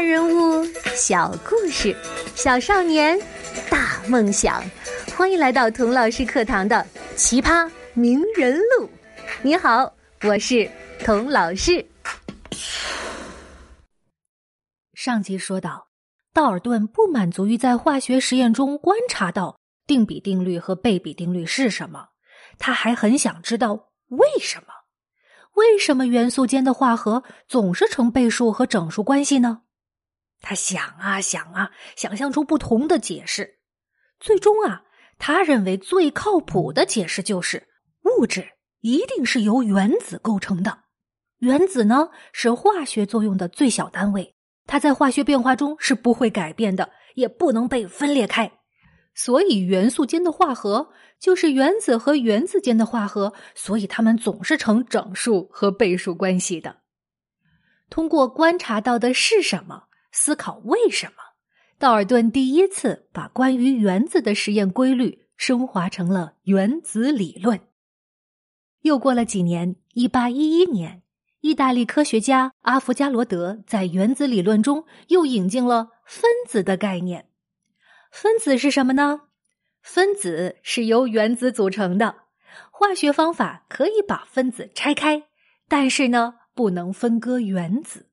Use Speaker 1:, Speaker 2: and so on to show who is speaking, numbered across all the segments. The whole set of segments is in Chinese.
Speaker 1: 大人物，小故事，小少年，大梦想。欢迎来到童老师课堂的《奇葩名人录》。你好，我是童老师。
Speaker 2: 上集说到，道尔顿不满足于在化学实验中观察到定比定律和倍比定律是什么，他还很想知道为什么。为什么元素间的化合总是成倍数和整数关系呢？他想啊想啊，想象出不同的解释。最终啊，他认为最靠谱的解释就是物质一定是由原子构成的。原子呢是化学作用的最小单位，它在化学变化中是不会改变的，也不能被分裂开。所以元素间的化合就是原子和原子间的化合，所以它们总是成整数和倍数关系的。通过观察到的是什么，思考为什么，道尔顿第一次把关于原子的实验规律升华成了原子理论。又过了几年，一八一一年，意大利科学家阿伏加罗德在原子理论中又引进了分子的概念。分子是什么呢？分子是由原子组成的。化学方法可以把分子拆开，但是呢，不能分割原子。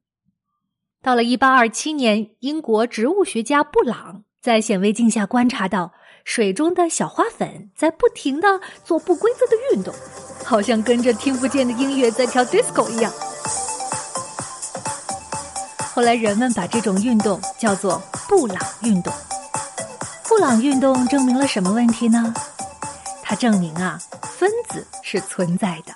Speaker 2: 到了一八二七年，英国植物学家布朗在显微镜下观察到水中的小花粉在不停的做不规则的运动，好像跟着听不见的音乐在跳 disco 一样。后来人们把这种运动叫做布朗运动。布朗运动证明了什么问题呢？它证明啊，分子是存在的。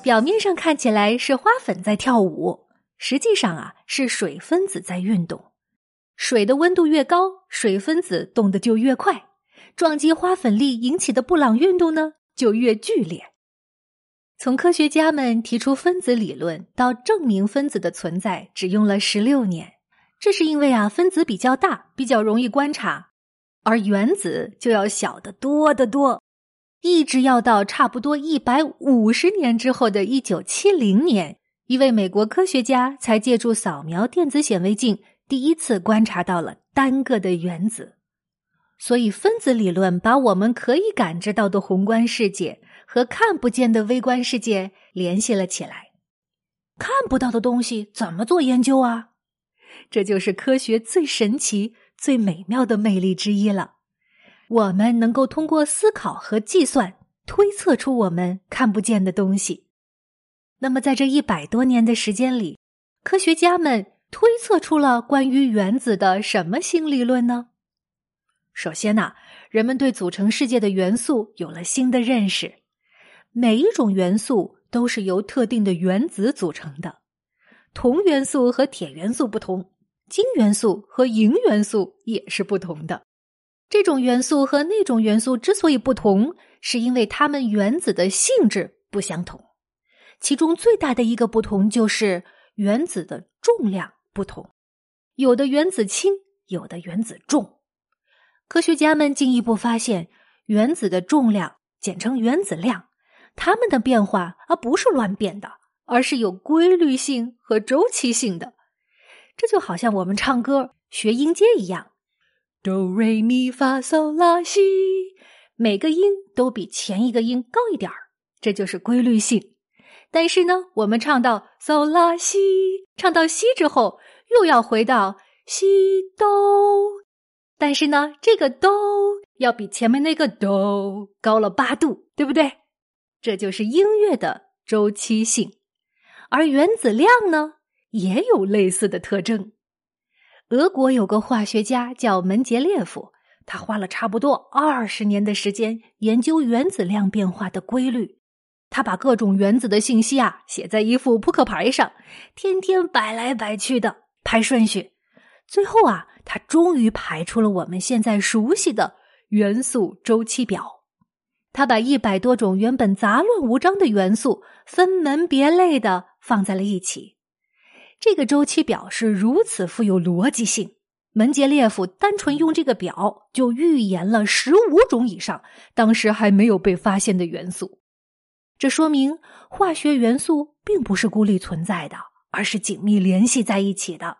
Speaker 2: 表面上看起来是花粉在跳舞，实际上啊是水分子在运动。水的温度越高，水分子动得就越快，撞击花粉粒引起的布朗运动呢就越剧烈。从科学家们提出分子理论到证明分子的存在，只用了十六年。这是因为啊，分子比较大，比较容易观察。而原子就要小得多得多，一直要到差不多一百五十年之后的一九七零年，一位美国科学家才借助扫描电子显微镜第一次观察到了单个的原子。所以，分子理论把我们可以感知到的宏观世界和看不见的微观世界联系了起来。看不到的东西怎么做研究啊？这就是科学最神奇。最美妙的魅力之一了，我们能够通过思考和计算推测出我们看不见的东西。那么，在这一百多年的时间里，科学家们推测出了关于原子的什么新理论呢？首先呢，人们对组成世界的元素有了新的认识。每一种元素都是由特定的原子组成的，铜元素和铁元素不同。金元素和银元素也是不同的。这种元素和那种元素之所以不同，是因为它们原子的性质不相同。其中最大的一个不同就是原子的重量不同，有的原子轻，有的原子重。科学家们进一步发现，原子的重量简称原子量，它们的变化而不是乱变的，而是有规律性和周期性的。这就好像我们唱歌学音阶一样，哆瑞咪发嗦拉西，每个音都比前一个音高一点儿，这就是规律性。但是呢，我们唱到嗦拉西，唱到西之后，又要回到西哆，但是呢，这个哆要比前面那个哆高了八度，对不对？这就是音乐的周期性。而原子量呢？也有类似的特征。俄国有个化学家叫门捷列夫，他花了差不多二十年的时间研究原子量变化的规律。他把各种原子的信息啊写在一副扑克牌上，天天摆来摆去的排顺序。最后啊，他终于排出了我们现在熟悉的元素周期表。他把一百多种原本杂乱无章的元素分门别类的放在了一起。这个周期表是如此富有逻辑性，门捷列夫单纯用这个表就预言了十五种以上当时还没有被发现的元素。这说明化学元素并不是孤立存在的，而是紧密联系在一起的。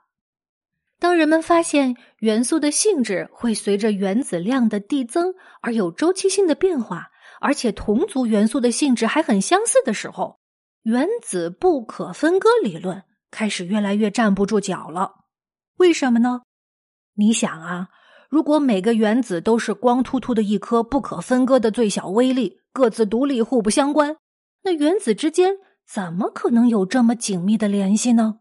Speaker 2: 当人们发现元素的性质会随着原子量的递增而有周期性的变化，而且同族元素的性质还很相似的时候，原子不可分割理论开始越来越站不住脚了。为什么呢？你想啊，如果每个原子都是光秃秃的一颗不可分割的最小微粒，各自独立、互不相关，那原子之间怎么可能有这么紧密的联系呢？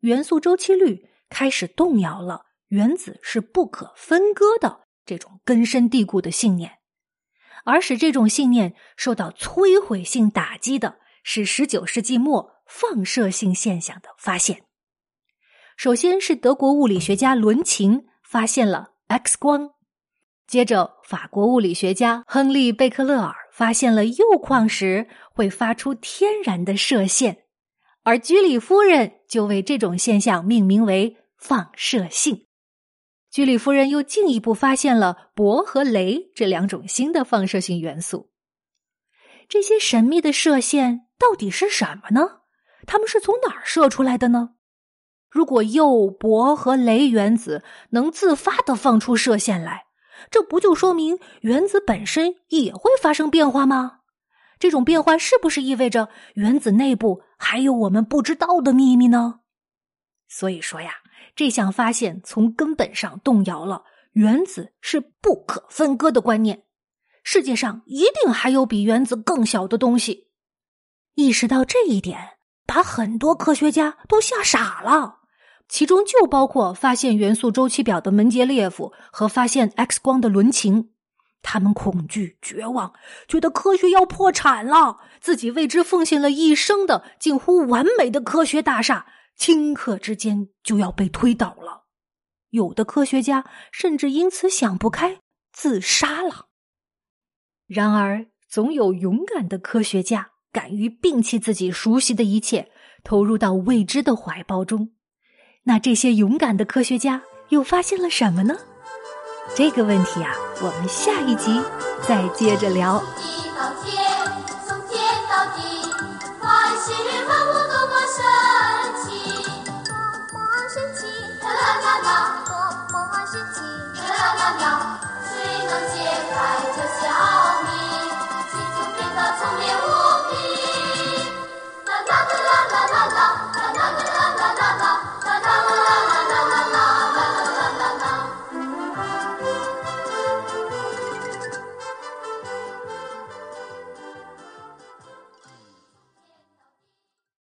Speaker 2: 元素周期律开始动摇了原子是不可分割的这种根深蒂固的信念，而使这种信念受到摧毁性打击的是十九世纪末放射性现象的发现。首先是德国物理学家伦琴发现了 X 光，接着法国物理学家亨利贝克勒尔发现了铀矿石会发出天然的射线，而居里夫人就为这种现象命名为放射性。居里夫人又进一步发现了铂和镭这两种新的放射性元素。这些神秘的射线到底是什么呢？它们是从哪儿射出来的呢？如果铀、铂和镭原子能自发的放出射线来，这不就说明原子本身也会发生变化吗？这种变化是不是意味着原子内部还有我们不知道的秘密呢？所以说呀，这项发现从根本上动摇了原子是不可分割的观念。世界上一定还有比原子更小的东西。意识到这一点，把很多科学家都吓傻了。其中就包括发现元素周期表的门捷列夫和发现 X 光的伦琴，他们恐惧、绝望，觉得科学要破产了，自己为之奉献了一生的近乎完美的科学大厦，顷刻之间就要被推倒了。有的科学家甚至因此想不开，自杀了。然而，总有勇敢的科学家敢于摒弃自己熟悉的一切，投入到未知的怀抱中。那这些勇敢的科学家又发现了什么呢？这个问题啊，我们下一集再接着聊。